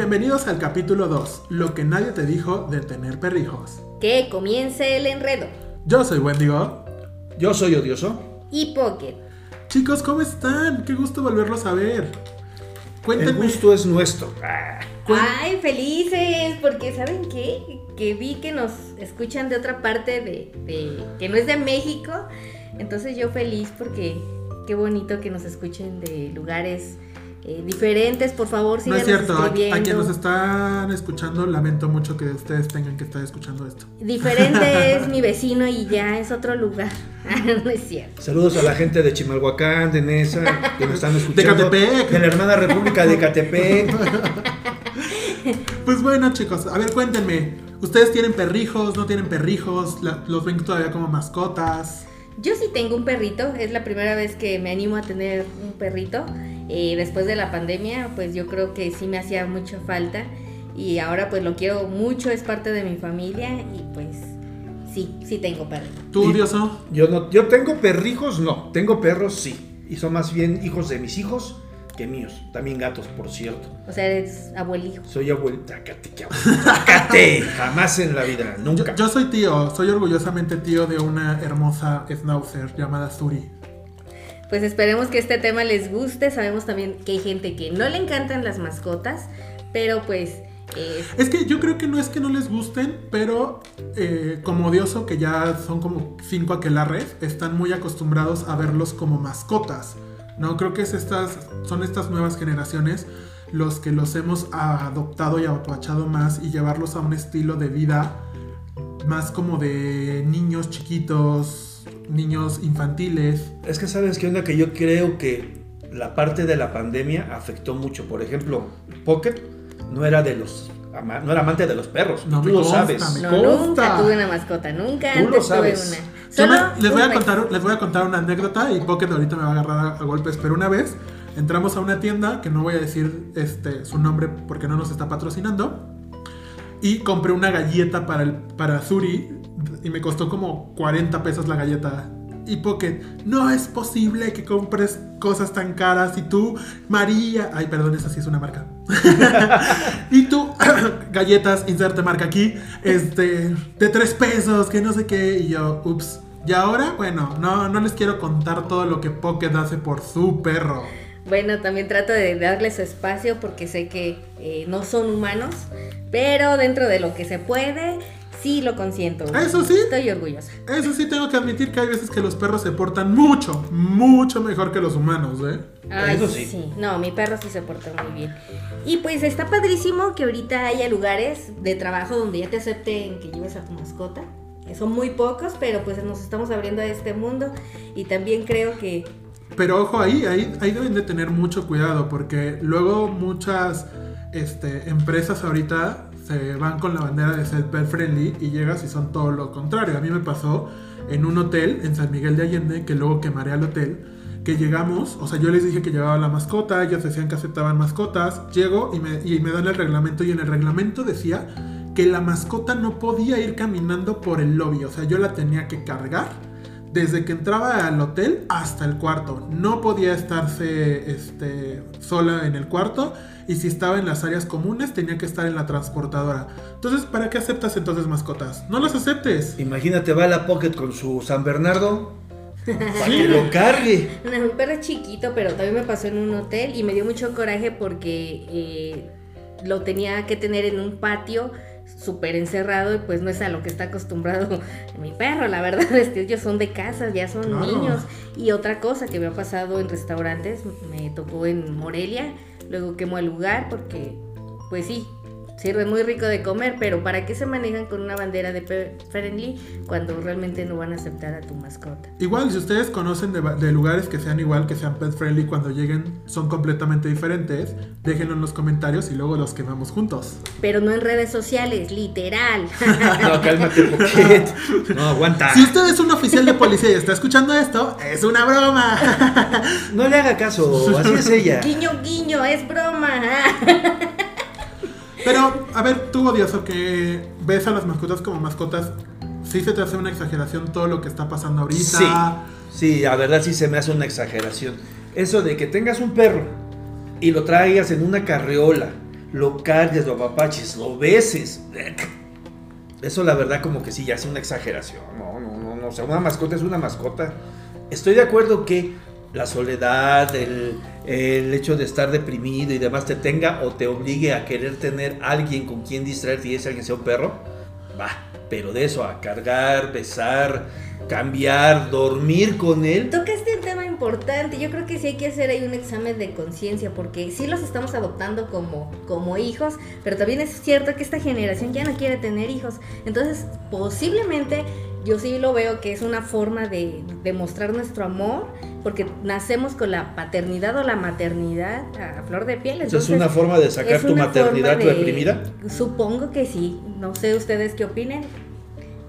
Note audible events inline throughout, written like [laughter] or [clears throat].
Bienvenidos al capítulo 2, lo que nadie te dijo de tener perrijos. Que comience el enredo. Yo soy Wendigo. Yo soy odioso. Y Pocket. Chicos, ¿cómo están? Qué gusto volverlos a ver. El gusto es nuestro. Ay, felices, porque ¿saben qué? Que vi que nos escuchan de otra parte de, de- que no es de México. Entonces yo feliz porque qué bonito que nos escuchen de lugares eh, diferentes. Por favor, No sigan es cierto, a, quienes nos están escuchando, lamento mucho que ustedes tengan que estar escuchando esto. Diferente [laughs] es mi vecino y ya es otro lugar. [laughs] no es cierto. Saludos a la gente de Chimalhuacán, de Nesa, que nos están escuchando. Catepec. De la hermana República de Catepec. [laughs] Pues bueno, chicos, a ver, cuéntenme. ¿Ustedes tienen perrijos? ¿No tienen perrijos? ¿Los ven todavía como mascotas? Yo sí tengo un perrito, es la primera vez que me animo a tener un perrito. Eh, después de la pandemia, pues yo creo que sí me hacía mucha falta y ahora pues lo quiero mucho, es parte de mi familia y pues sí, sí tengo perrito. ¿Tú, Dioso? Yo no, yo tengo perrijos, no. Tengo perros, sí. Y son más bien hijos de mis hijos que míos. También gatos, por cierto. O sea, eres abuelijo. Soy abuelita. Abuelita. Cácate. [laughs] Jamás en la vida, Yo, nunca. yo soy tío, soy orgullosamente tío de una hermosa schnauzer llamada Suri. Pues esperemos que este tema les guste. Sabemos también que hay gente que no le encantan las mascotas, pero pues eh, Es que yo creo que no es que no les gusten, pero eh, como odioso, que ya son como cinco aquelarres, están muy acostumbrados a verlos como mascotas. No, creo que es estas, son estas nuevas generaciones los que los hemos adoptado y apapachado más y llevarlos a un estilo de vida más como de niños chiquitos, niños infantiles. Es que sabes qué onda que yo creo que la parte de la pandemia afectó mucho. Por ejemplo, Pocket no era de los ama- no era amante de los perros. No tú lo consta, sabes. no, nunca tuve una mascota, nunca Tú lo antes sabes. tuve una. Yo Solo me- les, voy a contar, les voy a contar una anécdota y Pocket ahorita me va a agarrar a, a golpes, pero una vez entramos a una tienda, que no voy a decir este, su nombre porque no nos está patrocinando, y compré una galleta para, el, para Zuri y me costó como 40 pesos la galleta. Y Pocket, no es posible que compres cosas tan caras y tú, María, ay perdón, esa sí es una marca. [laughs] y tú, [clears throat] galletas, inserte marca aquí, este, de tres pesos, que no sé qué, y yo, ups. Y ahora, bueno, no, no les quiero contar todo lo que Pocket hace por su perro. Bueno, también trato de darles espacio porque sé que eh, no son humanos, pero dentro de lo que se puede, sí lo consiento. Eso sí. Estoy orgullosa. Eso sí tengo que admitir que hay veces que los perros se portan mucho, mucho mejor que los humanos, ¿eh? Ay, Eso sí. No, mi perro sí se porta muy bien. Y pues está padrísimo que ahorita haya lugares de trabajo donde ya te acepten que lleves a tu mascota. Que Son muy pocos, pero pues nos estamos abriendo a este mundo. Y también creo que Pero ojo ahí, ahí, ahí deben de tener mucho cuidado porque luego muchas este, empresas ahorita se van con la bandera de ser pet friendly y llegas y son todo lo contrario. A mí me pasó en un hotel en San Miguel de Allende que luego quemaré al hotel. Que llegamos, o sea, yo les dije que llevaba la mascota, ellos decían que aceptaban mascotas. Llego y me, y me dan el reglamento y en el reglamento decía que la mascota no podía ir caminando por el lobby, o sea, yo la tenía que cargar desde que entraba al hotel hasta el cuarto. No podía estarse este, sola en el cuarto y si estaba en las áreas comunes tenía que estar en la transportadora. Entonces, ¿para qué aceptas entonces mascotas? No las aceptes. Imagínate, va a la Pocket con su San Bernardo. [laughs] Para que lo cargue. No, mi perro chiquito, pero también me pasó en un hotel y me dio mucho coraje porque eh, lo tenía que tener en un patio súper encerrado y pues no es a lo que está acostumbrado [laughs] mi perro, la verdad, es que ellos son de casa, ya son niños. Y otra cosa que me ha pasado en restaurantes, me tocó en Morelia, luego quemó el lugar porque pues sí, sirve muy rico de comer, pero ¿para qué se manejan con una bandera de pet friendly cuando realmente no van a aceptar a tu mascota? Igual, si ustedes conocen de, de lugares que sean igual, que sean pet friendly, cuando lleguen son completamente diferentes, déjenlo en los comentarios y luego los quemamos juntos. Pero no en redes sociales, literal. [laughs] No, cálmate, [laughs] Pocket. No, aguanta. Si usted es un oficial de policía y está escuchando esto, es una broma. No le haga caso, así es ella. guiño, guiño, es broma. [laughs] Pero, a ver, tú odioso que ves a las mascotas como mascotas, ¿sí se te hace una exageración todo lo que está pasando ahorita? Sí, sí, la verdad sí se me hace una exageración. Eso de que tengas un perro y lo traigas en una carreola, lo cargues, lo apapaches, lo beses. Eso la verdad como que sí, ya es una exageración. No, no, no, no. O sea, una mascota es una mascota. Estoy de acuerdo que la soledad, el, el hecho de estar deprimido y demás te tenga o te obligue a querer tener alguien con quien distraerte y ese alguien sea un perro, va. Pero de eso, a cargar, besar, cambiar, dormir con él. Tocaste un tema importante. Yo creo que sí hay que hacer ahí un examen de conciencia, porque sí los estamos adoptando como, como hijos, pero también es cierto que esta generación ya no quiere tener hijos. Entonces, posiblemente yo sí lo veo que es una forma de demostrar nuestro amor, porque nacemos con la paternidad o la maternidad a flor de piel. Entonces, es una forma de sacar tu maternidad de- reprimida. Supongo que sí. No sé ustedes qué opinen.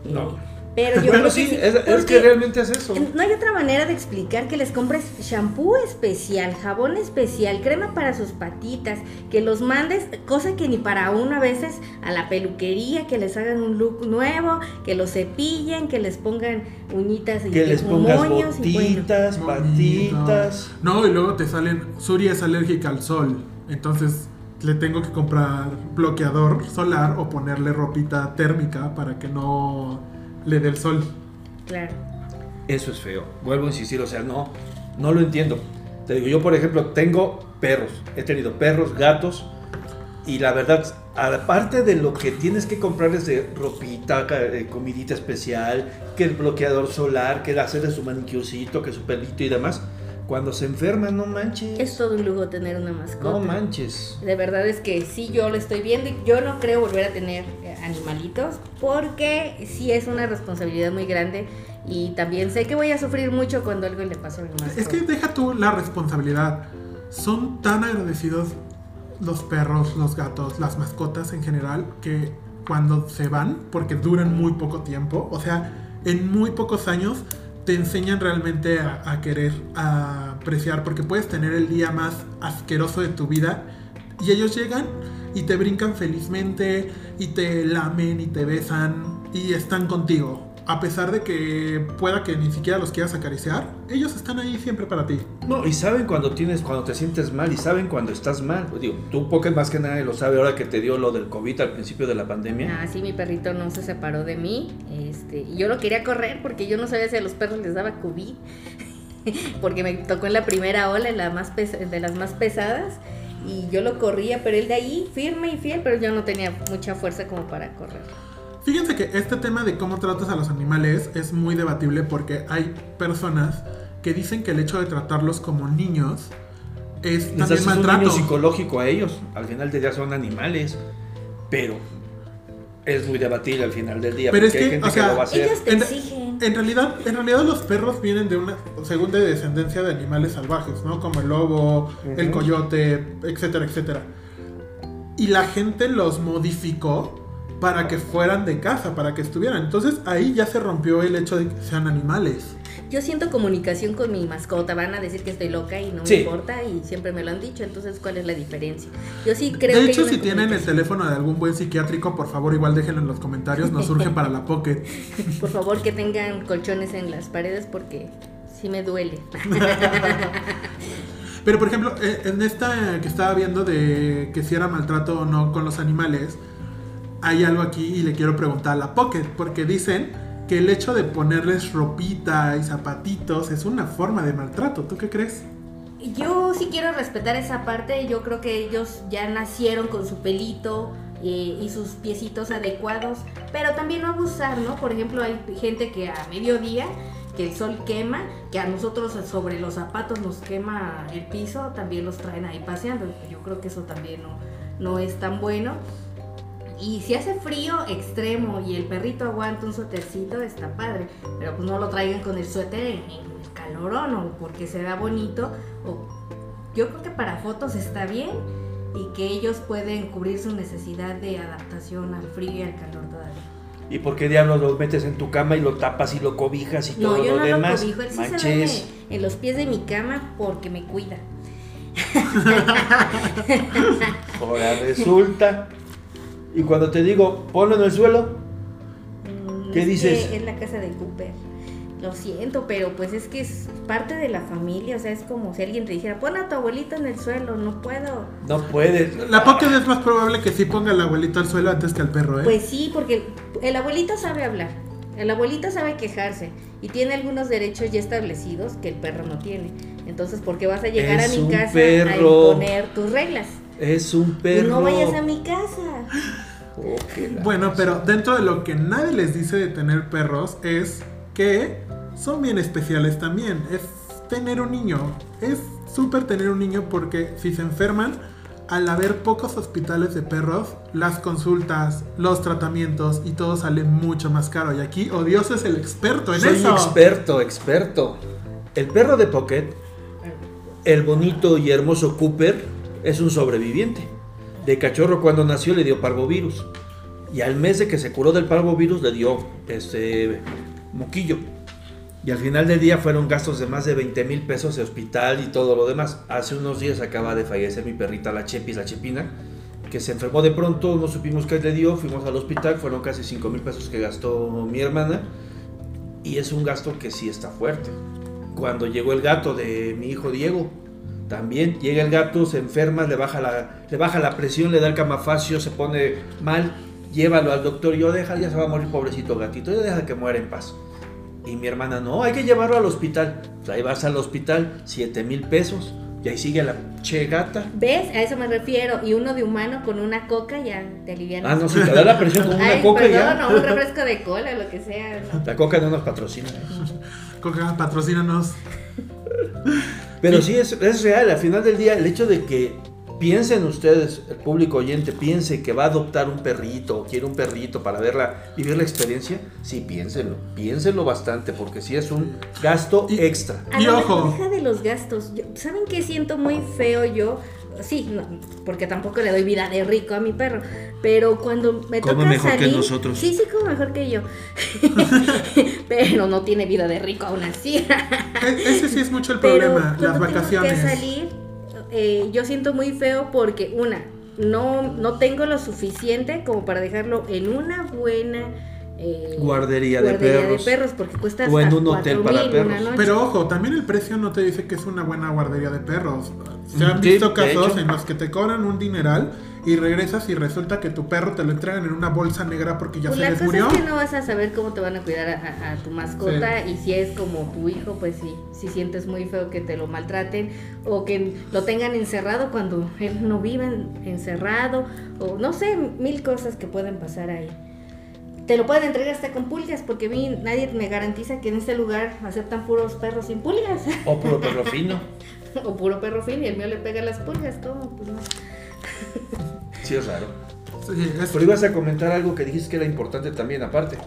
No. Pero yo Bueno, creo sí, que sí, es, es que realmente es eso. no hay otra manera de explicar que les compres shampoo especial, jabón especial, crema para sus patitas, que los mandes, cosa que ni para uno a veces, a la peluquería, que les hagan un look nuevo, que los cepillen, que les pongan uñitas y Que les pongas moños y bueno. botitas, Bonito. patitas. No, y luego te salen. Suri es alérgica al sol. Entonces le tengo que comprar bloqueador solar o ponerle ropita térmica para que no le dé el sol. Claro. Eso es feo. Vuelvo a insistir, o sea, no, no lo entiendo. Te digo, yo por ejemplo tengo perros, he tenido perros, gatos, y la verdad, aparte de lo que tienes que comprarles de ropita, eh, comidita especial, que el bloqueador solar, que el hacerle su manicurcito, que su pelito y demás, cuando se enferman, no manches. Es todo un lujo tener una mascota. no manches. De verdad es que sí, yo lo estoy viendo y yo no creo volver a tener eh, animalitos porque sí es una responsabilidad muy grande y también sé que voy a sufrir mucho cuando algo le pase a mi mascota. Es que deja tú la responsabilidad. Son tan agradecidos los perros, los gatos, las mascotas en general, que cuando se van, porque duran muy poco tiempo, o sea, en muy pocos años, te enseñan realmente a, querer, a apreciar, porque puedes tener el día más asqueroso de tu vida y ellos llegan y te brincan felizmente y te lamen y te besan y están contigo. A pesar de que pueda que ni siquiera los quieras acariciar, ellos están ahí siempre para ti. No, y saben cuando tienes, cuando te sientes mal, y saben cuando estás mal. Pues digo, tú Pocket más que nadie lo sabe ahora que te dio lo del COVID al principio de la pandemia. Ah, sí, mi perrito no se separó de mí. Este, y yo lo quería correr porque yo no sabía si a los perros les daba COVID. [laughs] porque me tocó en la primera ola, en la más de las más pesadas. Y yo lo corría, pero él de ahí, firme y fiel, pero yo no tenía mucha fuerza como para correr. Fíjense que este tema de cómo tratas a los animales es muy debatible porque hay personas que dicen que el hecho de tratarlos como niños es Les también haces un maltrato. daño psicológico a ellos. Al final del día son animales. Pero es muy debatible al final del día. Pero es porque hay que, gente o sea, lo va a hacer. Ellos te En- exigen. En realidad, en realidad los perros vienen de una segunda descendencia de animales salvajes, ¿no? Como el lobo, el coyote, etcétera, etcétera. Y la gente los modificó para que fueran de casa, para que estuvieran. Entonces ahí ya se rompió el hecho de que sean animales. Yo siento comunicación con mi mascota. Van a decir que estoy loca y no Sí. me importa y siempre me lo han dicho. Entonces, ¿cuál es la diferencia? Yo sí creo de que hecho, hay si tienen el teléfono de algún buen psiquiátrico, por favor igual déjenlo en los comentarios, nos surge para la pocket. [laughs] Por favor, que tengan colchones en las paredes porque sí me duele. [laughs] Pero por ejemplo, eh, en esta que estaba viendo de que si era maltrato o no con los animales, hay algo aquí y le quiero preguntar a la Pocket, porque dicen que el hecho de ponerles ropita y zapatitos es una forma de maltrato. ¿Tú qué crees? Yo sí quiero respetar esa parte. Yo creo que ellos ya nacieron con su pelito eh, y sus piecitos adecuados. Pero también no abusar, ¿no? Por ejemplo, hay gente que a mediodía, que el sol quema, que a nosotros sobre los zapatos nos quema el piso, también los traen ahí paseando. Yo creo que eso también no, no es tan bueno. Y si hace frío extremo y el perrito aguanta un suétercito, está padre. Pero pues no lo traigan con el suéter en, el calorón o porque se da bonito. O yo creo que para fotos está bien y que ellos pueden cubrir su necesidad de adaptación al frío y al calor todavía. ¿Y por qué diablos lo metes en tu cama y lo tapas y lo cobijas y No, todo yo lo no demás? lo cobijo, él sí se duerme en los pies de mi cama porque me cuida. [laughs] Ahora resulta. Y cuando te digo, ponlo en el suelo, Mm, ¿Qué es dices? que es la casa de Cooper. Lo siento, pero pues es que es parte de la familia, o sea, es como si alguien te dijera, pon a tu abuelito en el suelo, no puedo. No puedes. La Pocket es más probable que sí ponga al abuelito al suelo antes que al perro, ¿eh? Pues sí, porque el abuelito sabe hablar, el abuelito sabe quejarse y tiene algunos derechos ya establecidos que el perro no tiene. Entonces, ¿por qué vas a llegar Es a mi casa a perro. imponer tus reglas? Es un perro. no vayas a mi casa. Oh, Bueno, pero dentro de lo que nadie les dice de tener perros es que son bien especiales también. Es tener un niño. Es súper tener un niño porque si se enferman, al haber pocos hospitales de perros, las consultas, los tratamientos y todo sale mucho más caro. Y aquí Odioso es el experto en Soy eso. experto, experto. El perro de Pocket, el bonito y hermoso Cooper, es un sobreviviente. De cachorro cuando nació le dio parvovirus. Y al mes de que se curó del parvovirus le dio este moquillo. Y al final del día fueron gastos de más de 20 mil pesos de hospital y todo lo demás. Hace unos días acaba de fallecer mi perrita, la Chepis, la Chepina, que se enfermó de pronto, no supimos qué le dio, fuimos al hospital, fueron casi 5 mil pesos que gastó mi hermana. Y es un gasto que sí está fuerte. Cuando llegó el gato de mi hijo Diego, también llega el gato, se enferma, le baja la, le baja la presión, le da el camafacio, se pone mal, llévalo al doctor, yo deja, ya se va a morir pobrecito gatito, ya deja que muera en paz. Y mi hermana, no, hay que llevarlo al hospital. Pues ahí vas al hospital, 7 mil pesos, y ahí sigue la che gata. ¿Ves? A eso me refiero. Y uno de humano con una coca ya te alivian. Ah, no, si te da la presión con una Ay, coca perdón, ya. o un refresco de cola, lo que sea. ¿no? La coca no nos patrocina. Coca, patrocínanos. Pero sí, es, es real, al final del día, el hecho de que piensen ustedes, el público oyente, piense que va a adoptar un perrito o quiere un perrito para verla, vivir la experiencia, sí, piénsenlo, piénsenlo bastante, porque sí es un gasto Y- extra. A Y ojo. deja de los gastos. Yo- ¿Saben qué siento muy feo yo? Sí, no, porque tampoco le doy vida de rico a mi perro. Pero cuando me Come toca mejor que salir. nosotros. Sí, sí, como mejor que yo. [laughs] pero no tiene vida de rico aún así. E- ese sí es mucho el Pero problema, las cuando vacaciones. tengo que salir, eh, yo siento muy feo porque, una, no, no tengo lo suficiente como para dejarlo en una buena eh, Guardería de perros. porque cuesta O en un hotel 4,000 para una perros. Pero ojo, también el precio no te dice que es una buena guardería de perros. Se han Sí, visto de casos en los que te cobran un dineral y regresas y resulta que tu perro te lo entregan en una bolsa negra porque ya Pues se la les cosa murió. es que no vas a saber cómo te van a cuidar a, a- a tu mascota y si es como tu hijo, pues sí, si sientes muy feo que te lo maltraten o que lo tengan encerrado cuando él no vive en- encerrado o no sé, mil cosas que pueden pasar ahí. Te lo pueden entregar hasta con pulgas porque a mí nadie me garantiza que en este lugar aceptan puros perros sin pulgas O puro perro [laughs] fino. o puro perro fin y el mío le pega las pulgas, ¿cómo? Pues no. Sí, es raro. Sí, es- Pero ibas a comentar algo que dijiste que era importante también, aparte.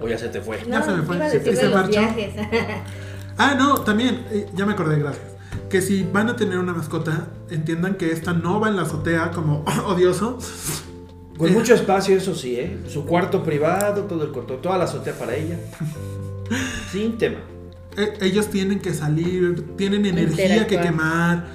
O ya se te fue. Ya se me fue, iba a se- se marchó. [laughs] Ah, no, también, eh, ya me acordé, gracias. Que si van a tener una mascota, entiendan que esta no va en la azotea como [laughs] odioso. Con Eh. mucho espacio, eso sí, ¿eh? Su cuarto privado, todo el cuarto, toda la azotea para ella. [laughs] Sin tema. Eh, ellos tienen que salir, tienen energía que quemar.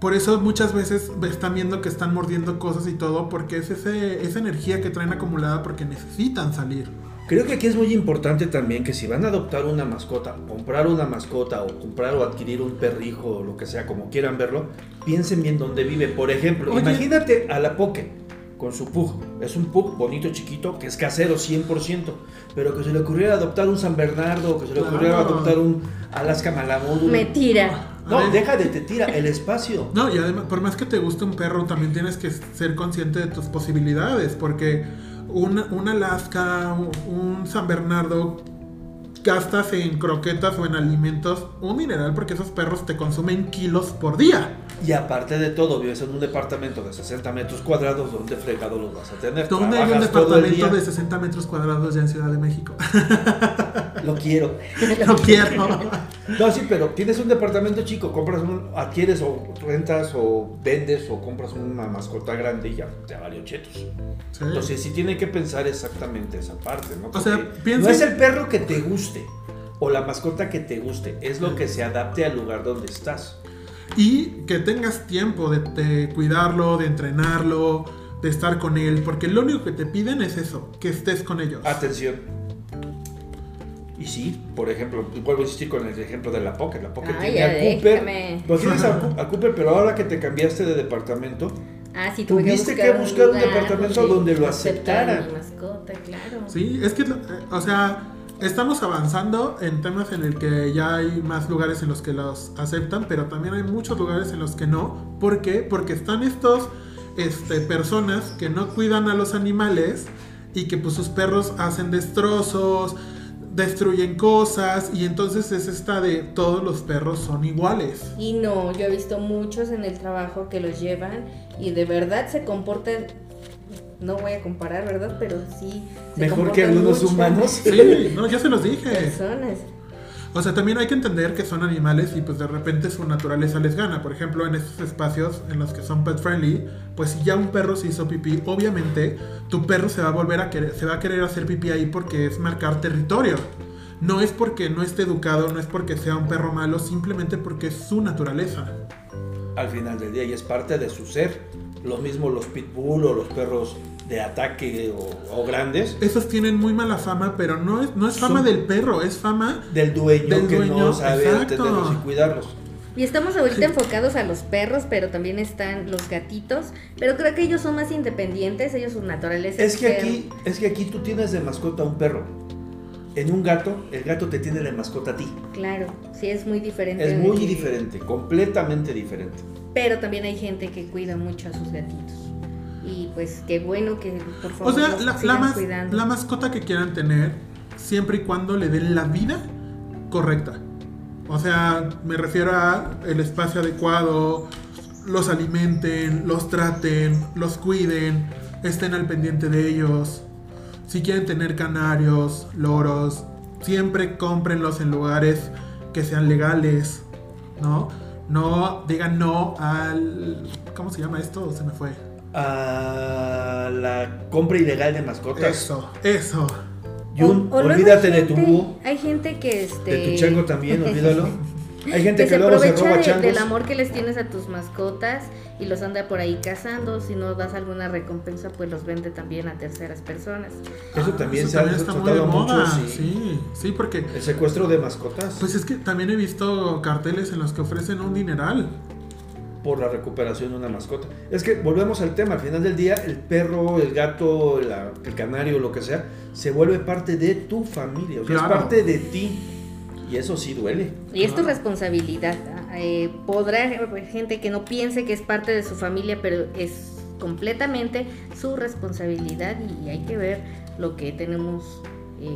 Por eso muchas veces están viendo que están mordiendo cosas y todo, porque es ese, esa energía que traen acumulada porque necesitan salir. Creo que aquí es muy importante también que si van a adoptar una mascota, comprar una mascota o comprar o adquirir un perrijo o lo que sea, como quieran verlo, piensen bien dónde vive. Por ejemplo, Oye. imagínate a la Poke con su pug. Es un pug bonito, chiquito, que es casero 100%, pero que se le ocurriera adoptar un San Bernardo, que se le ocurriera Claro. adoptar un Alaska Malamud. un- Me tira. No, deja de te tira el espacio. No, y además, por más que te guste un perro, también tienes que ser consciente de tus posibilidades, porque un, un Alaska, un, un San Bernardo, gastas en croquetas o en alimentos un mineral porque esos perros te consumen kilos por día. Y aparte de todo, vives en un departamento de 60 metros cuadrados, donde fregado los vas a tener? ¿Dónde hay un departamento de 60 metros cuadrados ya en Ciudad de México? [laughs] Lo quiero. [laughs] no quiero. No, sí, pero tienes un departamento chico, compras un, adquieres o rentas o vendes o compras una mascota grande y ya te valió chetos. Sí. Entonces sí tiene que pensar exactamente esa parte, ¿no? O sea, Porque piensa- No es el perro que te guste o la mascota que te guste, es lo que se adapte al lugar donde estás. Y que tengas tiempo de, de cuidarlo, de entrenarlo, de estar con él, porque lo único que te piden es eso, que estés con ellos. Atención. Y sí, por ejemplo, vuelvo a insistir con el ejemplo de la Pocket. La Pocket Ay, tiene ya a Cooper. Pues tienes a, [laughs] a Cooper, pero ahora que te cambiaste de departamento, Ah, sí, tuve Tuviste que buscar un lugar departamento donde lo aceptaran. mi mascota, claro. Sí, es que, o sea, estamos avanzando en temas en el que ya hay más lugares en los que los aceptan, pero también hay muchos lugares en los que no. ¿Por qué? Porque están estos este, personas que no cuidan a los animales y que pues sus perros hacen destrozos, destruyen cosas y entonces es esta de todos los perros son iguales. Y no, yo he visto muchos en el trabajo que los llevan y de verdad se comportan, no voy a comparar, ¿verdad? Pero sí. se mejor que algunos mucho humanos. Sí, no, ya se los dije. Personas. O sea, también hay que entender que son animales y pues de repente su naturaleza les gana. Por ejemplo, en estos espacios en los que son pet friendly, pues si ya un perro se hizo pipí, obviamente tu perro se va a volver a querer, se va a querer hacer pipí ahí porque es marcar territorio. No es porque no esté educado, no es porque sea un perro malo, simplemente porque es su naturaleza. al final del día y es parte de su ser. Lo mismo los pitbull o los perros de ataque o, o grandes Esos tienen muy mala fama, pero no es, no es fama Son- del perro, es fama del dueño Del que dueño, no sabe exacto. atenderlos y cuidarlos. Y estamos ahorita enfocados a los perros, pero también están los gatitos. Pero creo que ellos son más independientes, ellos su naturaleza Es que perro. aquí, es que aquí tú tienes de mascota a un perro. En un gato, el gato te tiene de mascota a ti. Claro, sí es muy diferente. Es muy que- diferente, completamente diferente. Pero también hay gente que cuida mucho a sus gatitos. Y pues qué bueno que por favor O sea, los la, la mas- cuidando. la mascota que quieran tener, siempre y cuando le den la vida correcta. O sea, me refiero a el espacio adecuado, los alimenten, los traten, los cuiden, estén al pendiente de ellos. Si quieren tener canarios, loros, siempre cómprenlos en lugares que sean legales, ¿no? No digan no al... ¿Cómo se llama esto? Se me fue. A la compra ilegal de mascotas. Eso, eso. Jun, O- o olvídate hay de tu gente- búho, Hay gente que este de tu chango también, olvídalo. [laughs] Hay gente que que, se luego se aprovecha roba de- changos. del amor que les tienes a tus mascotas y los anda por ahí cazando. Si no das alguna recompensa, pues los vende también a terceras personas. Eso también Eso se ha tratado mucho, sí. Sí, sí, porque El secuestro de mascotas pues es que también he visto carteles en los que ofrecen un dineral. Por la recuperación de una mascota. Es que volvemos al tema, al final del día el perro, el gato, la- el canario, lo que sea, se vuelve parte de tu familia, o sea, Claro. es parte de ti. Y eso sí duele. Y es tu responsabilidad. Eh, podrá haber gente que no piense que es parte de su familia, pero es completamente su responsabilidad y hay que ver lo que tenemos eh,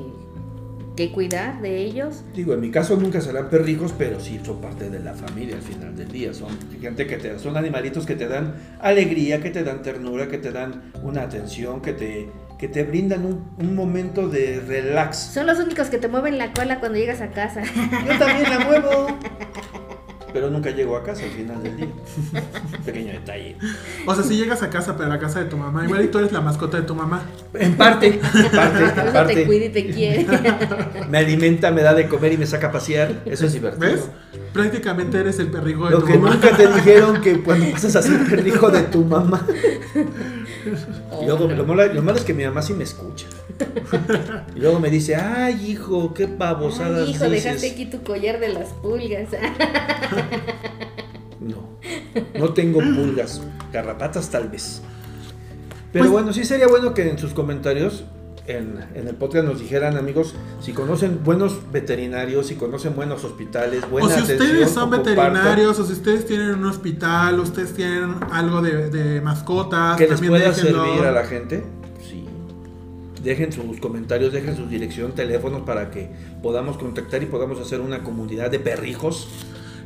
que cuidar de ellos. Digo, en mi caso nunca serán perrijos, pero sí son parte de la familia al final del día. Son gente que te son animalitos que te dan alegría, que te dan ternura, que te dan una atención, que te, que te brindan un, un momento de relax. Son los únicos que te mueven la cola cuando llegas a casa. Yo también la muevo. [laughs] Pero nunca llego a casa al final del día. [laughs] Pequeño detalle. O sea, si llegas a casa, pero a la casa de tu mamá, igual y tú eres la mascota de tu mamá. En parte, [laughs] en parte, en eso te parte. cuida y te quiere. [laughs] Me alimenta, me da de comer y me saca a pasear. Eso es divertido. ¿Ves? Prácticamente eres el perrijo de Lo tu que mamá. nunca te dijeron que cuando pasas a ser el hijo de tu mamá. Y luego, lo, malo, lo malo es que mi mamá sí me escucha. [laughs] Y luego me dice, ay hijo, qué babosadas Ay, hijo, dices". dejaste aquí tu collar de las pulgas. [laughs] No, no tengo pulgas, garrapatas tal vez. Pero Pues- bueno, sí sería bueno que en sus comentarios en, en el podcast nos dijeran, amigos, si conocen buenos veterinarios, si conocen buenos hospitales, buena O si atención, ustedes son veterinarios, o si ustedes tienen un hospital, ustedes tienen algo de, de mascotas, que les también pueda déjenlo. servir a la gente. Dejen sus comentarios, dejen su dirección, teléfono para que podamos contactar y podamos hacer una comunidad de perrijos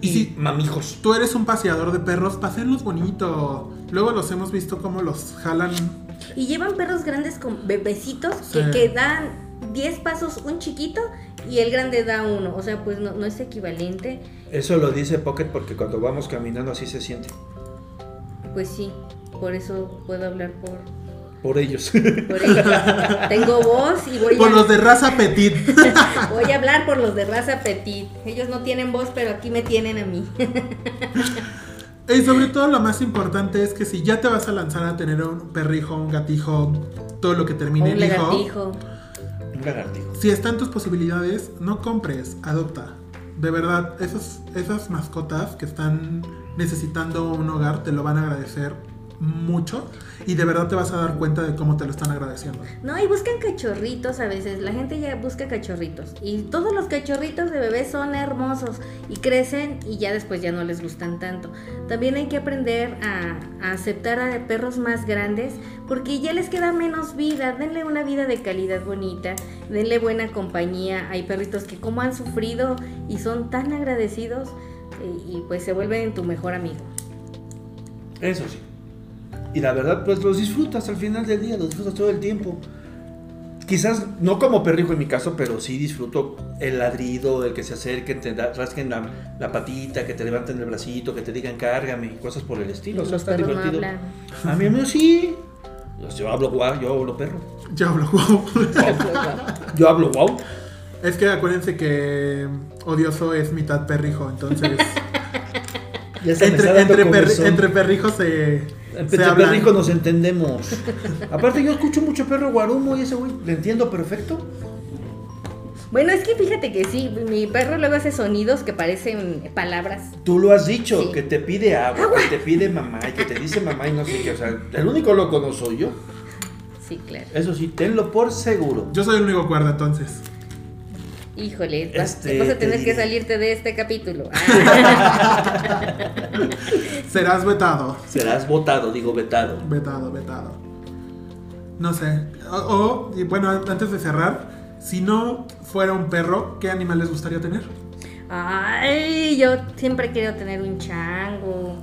y, Y si- mamijos. Tú eres un paseador de perros, pasenlos bonito. Luego los hemos visto como los jalan. Y llevan perros grandes con bebecitos Sí. que, que dan 10 pasos un chiquito y el grande da uno. O sea, pues no, no es equivalente. Eso lo dice Pocket porque cuando vamos caminando así se siente. Pues sí, por eso puedo hablar por, Por ellos. por ellos. Tengo voz y voy Por a, los de raza petit. [laughs] voy a hablar por los de raza petit. Ellos no tienen voz, pero aquí me tienen a mí. [laughs] Y sobre todo lo más importante es que si ya te vas a lanzar a tener un perrijo, un gatijo, todo lo que termine un en hijo. Un lagartijo. Si está en tus posibilidades, no compres, adopta. De verdad, esos, esas mascotas que están necesitando un hogar te lo van a agradecer mucho y de verdad te vas a dar cuenta de cómo te lo están agradeciendo. No, y buscan cachorritos a veces. La gente ya busca cachorritos. Y todos los cachorritos de bebés son hermosos y crecen y ya después ya no les gustan tanto. También hay que aprender a, a aceptar a perros más grandes porque ya les queda menos vida. Denle una vida de calidad bonita, denle buena compañía. Hay perritos que como han sufrido y son tan agradecidos eh, y pues se vuelven tu mejor amigo. Eso sí. Y la verdad, pues los disfrutas al final del día, los disfrutas todo el tiempo. Quizás no como perrijo en mi caso, pero sí disfruto el ladrido, el que se acerquen, te rasquen la, la patita, que te levanten el bracito, que te digan cárgame, cosas por el estilo. O sea, Los está no divertido. hablan. A mí, amigo, sí. Yo, hablo guau, yo hablo perro. Yo hablo, wow. Yo hablo guau. Es que acuérdense que odioso es mitad perrijo, entonces [laughs] entre, entre, perri- entre perrijos se, [laughs] Entre perrijos nos entendemos. Aparte, yo escucho mucho perro guarumo y ese güey, le entiendo perfecto. Bueno, es que fíjate que sí, mi perro luego hace sonidos que parecen palabras. Tú lo has dicho, Sí. que te pide agua, que te pide mamá, y que te dice mamá y no sé qué. O sea, el único loco no soy yo. Sí, claro. Eso sí, tenlo por seguro. Yo soy el único cuerda entonces. Híjole, vas, Este, vas a te tener que diré. salirte de este capítulo. Ah, [laughs] Serás vetado. Serás votado, digo vetado. Vetado, vetado. No sé. O, o, y bueno, antes de cerrar, si no fuera un perro, ¿qué animal les gustaría tener? Ay, yo siempre quiero tener un chango.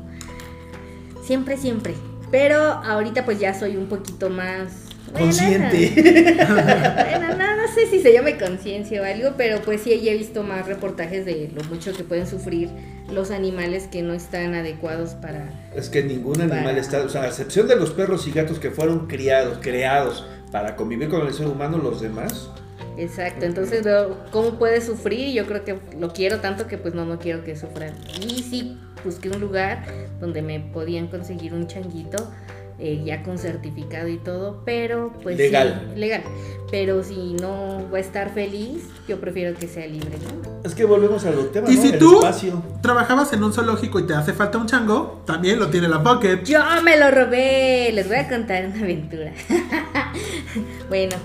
Siempre, siempre. Pero ahorita pues ya soy un poquito más... Consciente. Bueno, no, no sé si se llame conciencia o algo, pero pues sí, he visto más reportajes de lo mucho que pueden sufrir los animales que no están adecuados para... Es que ningún animal Para- está, o sea, a excepción de los perros y gatos que fueron criados, creados para convivir con el ser humano, los demás. Exacto, entonces veo cómo puede sufrir y yo creo que lo quiero tanto que pues no, no quiero que sufran. Y sí, busqué un lugar donde me podían conseguir un changuito eh, ya con certificado y todo, pero pues sí, Legal. legal. Pero si no va a estar feliz, yo prefiero que sea libre, ¿no? Es que volvemos a los temas, Y ¿no? si El tú espacio. trabajabas en un zoológico y te hace falta un chango, también lo tiene la Pocket. Yo me lo robé, les voy a contar una aventura. [laughs] bueno,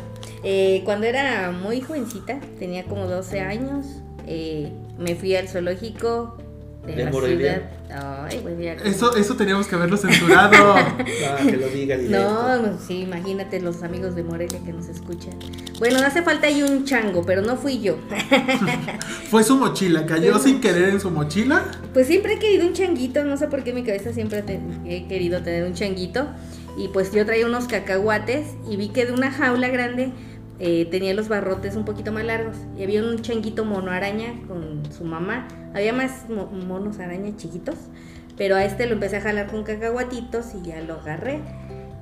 eh, cuando era muy jovencita, tenía como 12 años, eh, me fui al zoológico de, ¿De la Morelia? ciudad. Ay, güey, ya- Eso, eso teníamos que haberlo censurado. [laughs] Ah, que lo diga directo. No, no, sí, imagínate los amigos de Morelia que nos escuchan. Bueno, hace falta ahí un chango, pero no fui yo. [laughs] Fue su mochila, cayó Fue sin querer en su mochila. Pues siempre he querido un changuito, no sé por qué en mi cabeza siempre he querido tener un changuito. Y pues yo traía unos cacahuates y vi que de una jaula grande eh, tenía los barrotes un poquito más largos. Y había un changuito mono araña con su mamá. Había más mo- monos araña chiquitos, pero a este lo empecé a jalar con cacahuatitos y ya lo agarré.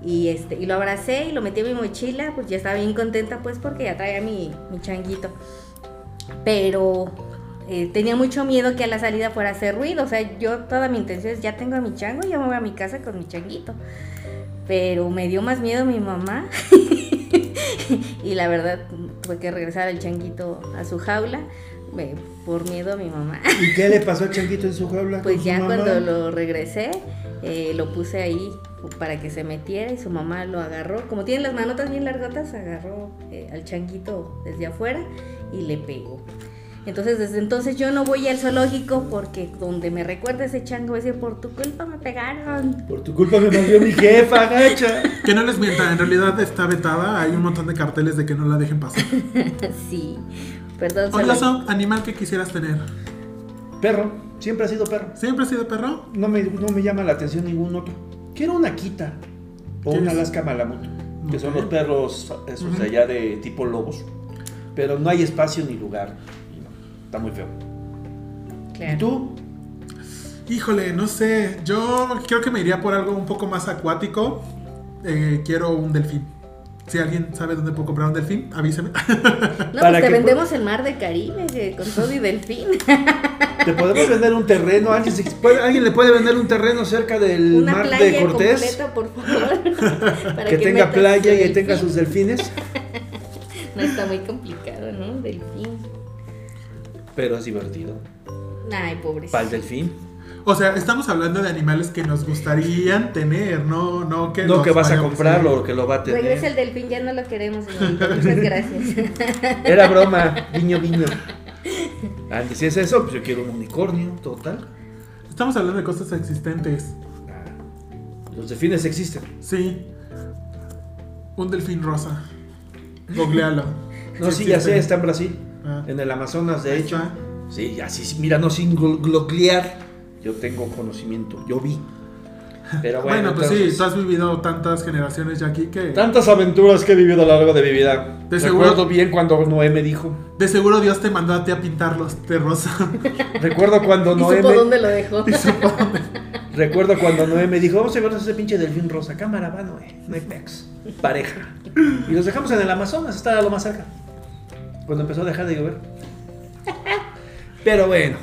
Y, este, y lo abracé y lo metí en mi mochila, pues ya estaba bien contenta pues porque ya traía mi, mi changuito. Pero eh, tenía mucho miedo que a la salida fuera a hacer ruido. O sea, yo toda mi intención es, ya tengo a mi chango, ya me voy a mi casa con mi changuito. Pero me dio más miedo mi mamá. [laughs] [laughs] y la verdad, tuve que regresar al changuito a su jaula por miedo a mi mamá. ¿Y qué le pasó al [laughs] changuito en su jaula? Pues con su ya mamá? cuando lo regresé, eh, lo puse ahí para que se metiera y su mamá lo agarró. Como tiene las manotas bien largotas, agarró eh, al changuito desde afuera y le pegó. Entonces desde entonces yo no voy al zoológico porque donde me recuerda ese chango va a decir, por tu culpa me pegaron. Por tu culpa me mandó mi jefa, gacha. Que no les mienta, en realidad está vetada. Hay un montón de carteles de que no la dejen pasar. [laughs] sí, perdón. Odioso, zoológico. animal que quisieras tener. Perro, siempre ha sido perro. ¿Siempre has sido perro? No me, no me llama la atención ningún otro. Quiero una quita o ¿Qué una es? Alaska Malamut, que son los perros esos de allá de tipo lobos. Pero no hay espacio ni lugar. Está muy feo. Claro. ¿Y tú? Híjole, no sé. Yo creo que me iría por algo un poco más acuático. Eh, quiero un delfín. Si alguien sabe dónde puedo comprar un delfín, avíseme. [laughs] No, para pues te que vendemos el mar de Caribe eh, con todo y delfín. ¿Te podemos vender un terreno? ¿Alguien, se- puede- ¿Alguien le puede vender un terreno cerca del Una mar playa de Cortés? completa, por favor. [laughs] para Que tenga playa y su tenga delfín. sus delfines. [laughs] No está muy complicado, ¿no? Delfín. Pero es divertido. Ay, pobrecito. Para el delfín. O sea, estamos hablando de animales que nos gustarían tener, no, no que No que vas a comprarlo o que lo va a Regresa el tener. delfín, ya no lo queremos, señorita. Muchas gracias. [laughs] Era broma, guiño, guiño. Antes, si es eso, pues yo quiero un unicornio, total. Estamos hablando de cosas existentes. Ah, Los delfines existen. Sí. Un delfín rosa. Googlealo. No, sí, ya sé, está en Brasil. Ah. En el Amazonas, de hecho. está. Sí, así, sí, mira, no sin glo- gloglear. Yo tengo conocimiento, yo vi. Pero bueno, Bueno, pues sí, entonces- tú has vivido tantas generaciones ya aquí que Tantas aventuras que he vivido a lo largo de mi vida. De Recuerdo seguro- bien cuando Noé me dijo. de seguro Dios te mandó a ti a pintarlos de rosa. [laughs] Recuerdo cuando ¿Y Noé supo me, dónde lo dejó? Recuerdo cuando Noé me dijo, vamos a llevarnos ese pinche delfín rosa. Cámara, va, Noé. No hay pex. Pareja. Y los dejamos en el Amazonas, está lo más cerca. Cuando empezó a dejar de llover. Pero bueno.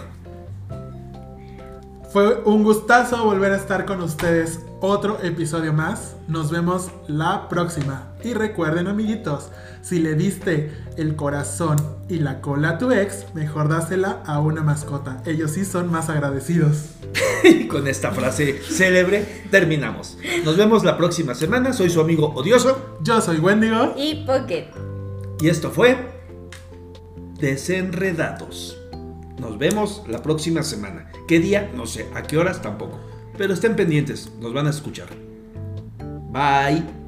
Fue un gustazo volver a estar con ustedes. Otro episodio más. Nos vemos la próxima. Y recuerden, amiguitos, si le diste el corazón y la cola a tu ex, mejor dásela a una mascota. Ellos sí son más agradecidos. [laughs] Y con esta frase célebre terminamos. Nos vemos la próxima semana. Soy su amigo odioso. Yo soy Wendigo. Y Pocket. Y esto fue Desenredados. Nos vemos la próxima semana. ¿Qué día? No sé. ¿A qué horas? Tampoco. Pero estén pendientes. Nos van a escuchar. Bye.